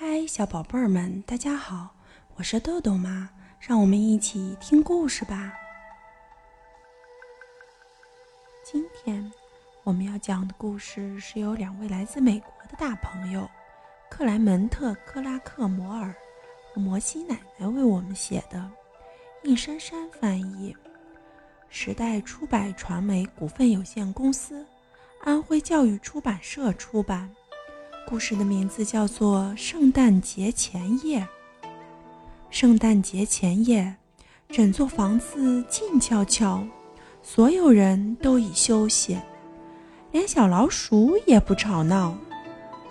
嗨，小宝贝儿们，大家好，我是豆豆妈，让我们一起听故事吧。今天我们要讲的故事是由两位来自美国的大朋友克莱门特·克拉克摩尔和摩西奶奶为我们写的，应珊珊翻译，时代出版传媒股份有限公司，安徽教育出版社出版。故事的名字叫做《圣诞节前夜》。圣诞节前夜，整座房子静悄悄，所有人都已休息，连小老鼠也不吵闹。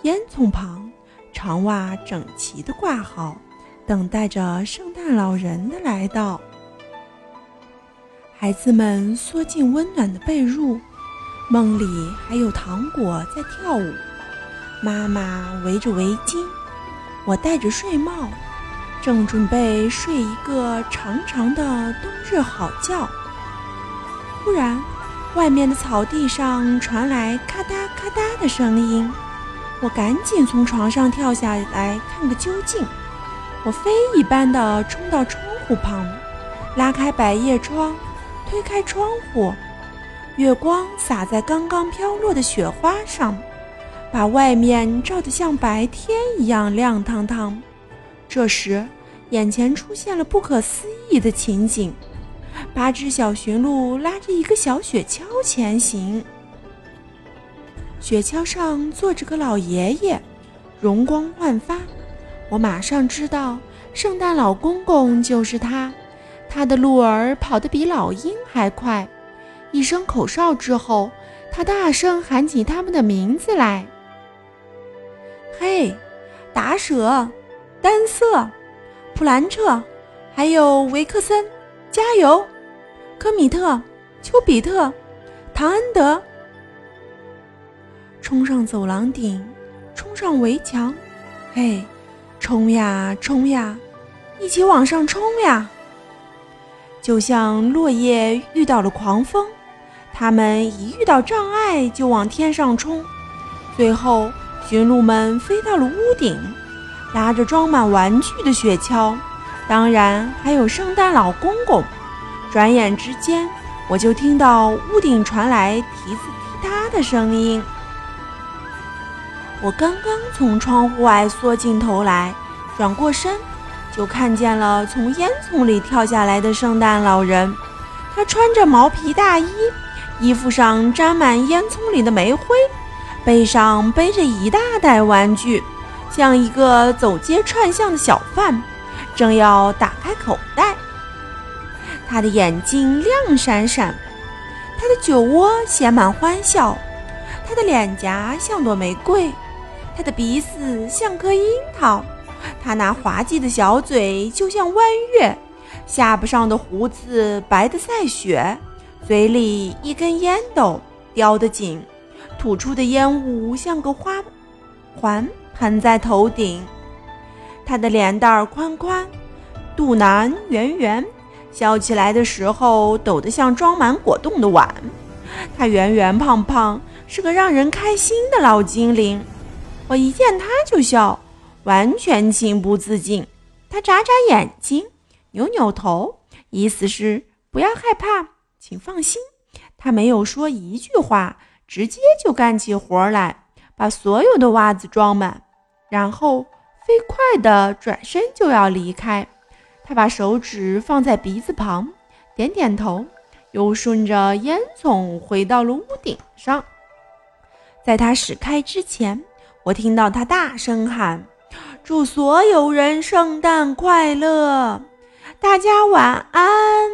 烟囱旁，长袜整齐地挂好，等待着圣诞老人的来到。孩子们缩进温暖的被褥，梦里还有糖果在跳舞。妈妈围着围巾，我戴着睡帽，正准备睡一个长长的冬日好觉。忽然，外面的草地上传来咔嗒咔嗒的声音，我赶紧从床上跳下来看个究竟。我飞一般的冲到窗户旁，拉开百叶窗，推开窗户，月光洒在刚刚飘落的雪花上。把外面照得像白天一样亮堂堂。这时，眼前出现了不可思议的情景：八只小驯鹿拉着一个小雪橇前行，雪橇上坐着个老爷爷，容光焕发。我马上知道，圣诞老公公就是他。他的鹿儿跑得比老鹰还快。一声口哨之后，他大声喊起他们的名字来。嘿，达舍，丹瑟，普兰彻，还有维克森，加油！科米特，丘比特，唐恩德，冲上走廊顶，冲上围墙！嘿，冲呀冲呀，一起往上冲呀！就像落叶遇到了狂风，他们一遇到障碍就往天上冲，最后。驯鹿们飞到了屋顶，拉着装满玩具的雪橇，当然还有圣诞老公公。转眼之间，我就听到屋顶传来蹄子踢踏的声音。我刚刚从窗户外缩进头来，转过身，就看见了从烟囱里跳下来的圣诞老人。他穿着毛皮大衣，衣服上沾满烟囱里的煤灰。背上背着一大袋玩具，像一个走街串巷的小贩，正要打开口袋。他的眼睛亮闪闪，他的酒窝写满欢笑，他的脸颊像朵玫瑰，他的鼻子像颗樱桃，他那滑稽的小嘴就像弯月，下巴上的胡子白得赛雪，嘴里一根烟斗叼得紧。吐出的烟雾像个花环盘在头顶，他的脸蛋儿宽宽，肚腩圆圆，笑起来的时候抖得像装满果冻的碗。他圆圆胖胖，是个让人开心的老精灵。我一见他就笑，完全情不自禁。他眨眨眼睛，扭扭头，意思是不要害怕，请放心。他没有说一句话。直接就干起活来，把所有的袜子装满，然后飞快地转身就要离开。他把手指放在鼻子旁，点点头，又顺着烟囱回到了屋顶上。在他驶开之前，我听到他大声喊：“祝所有人圣诞快乐！大家晚安。”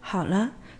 好了。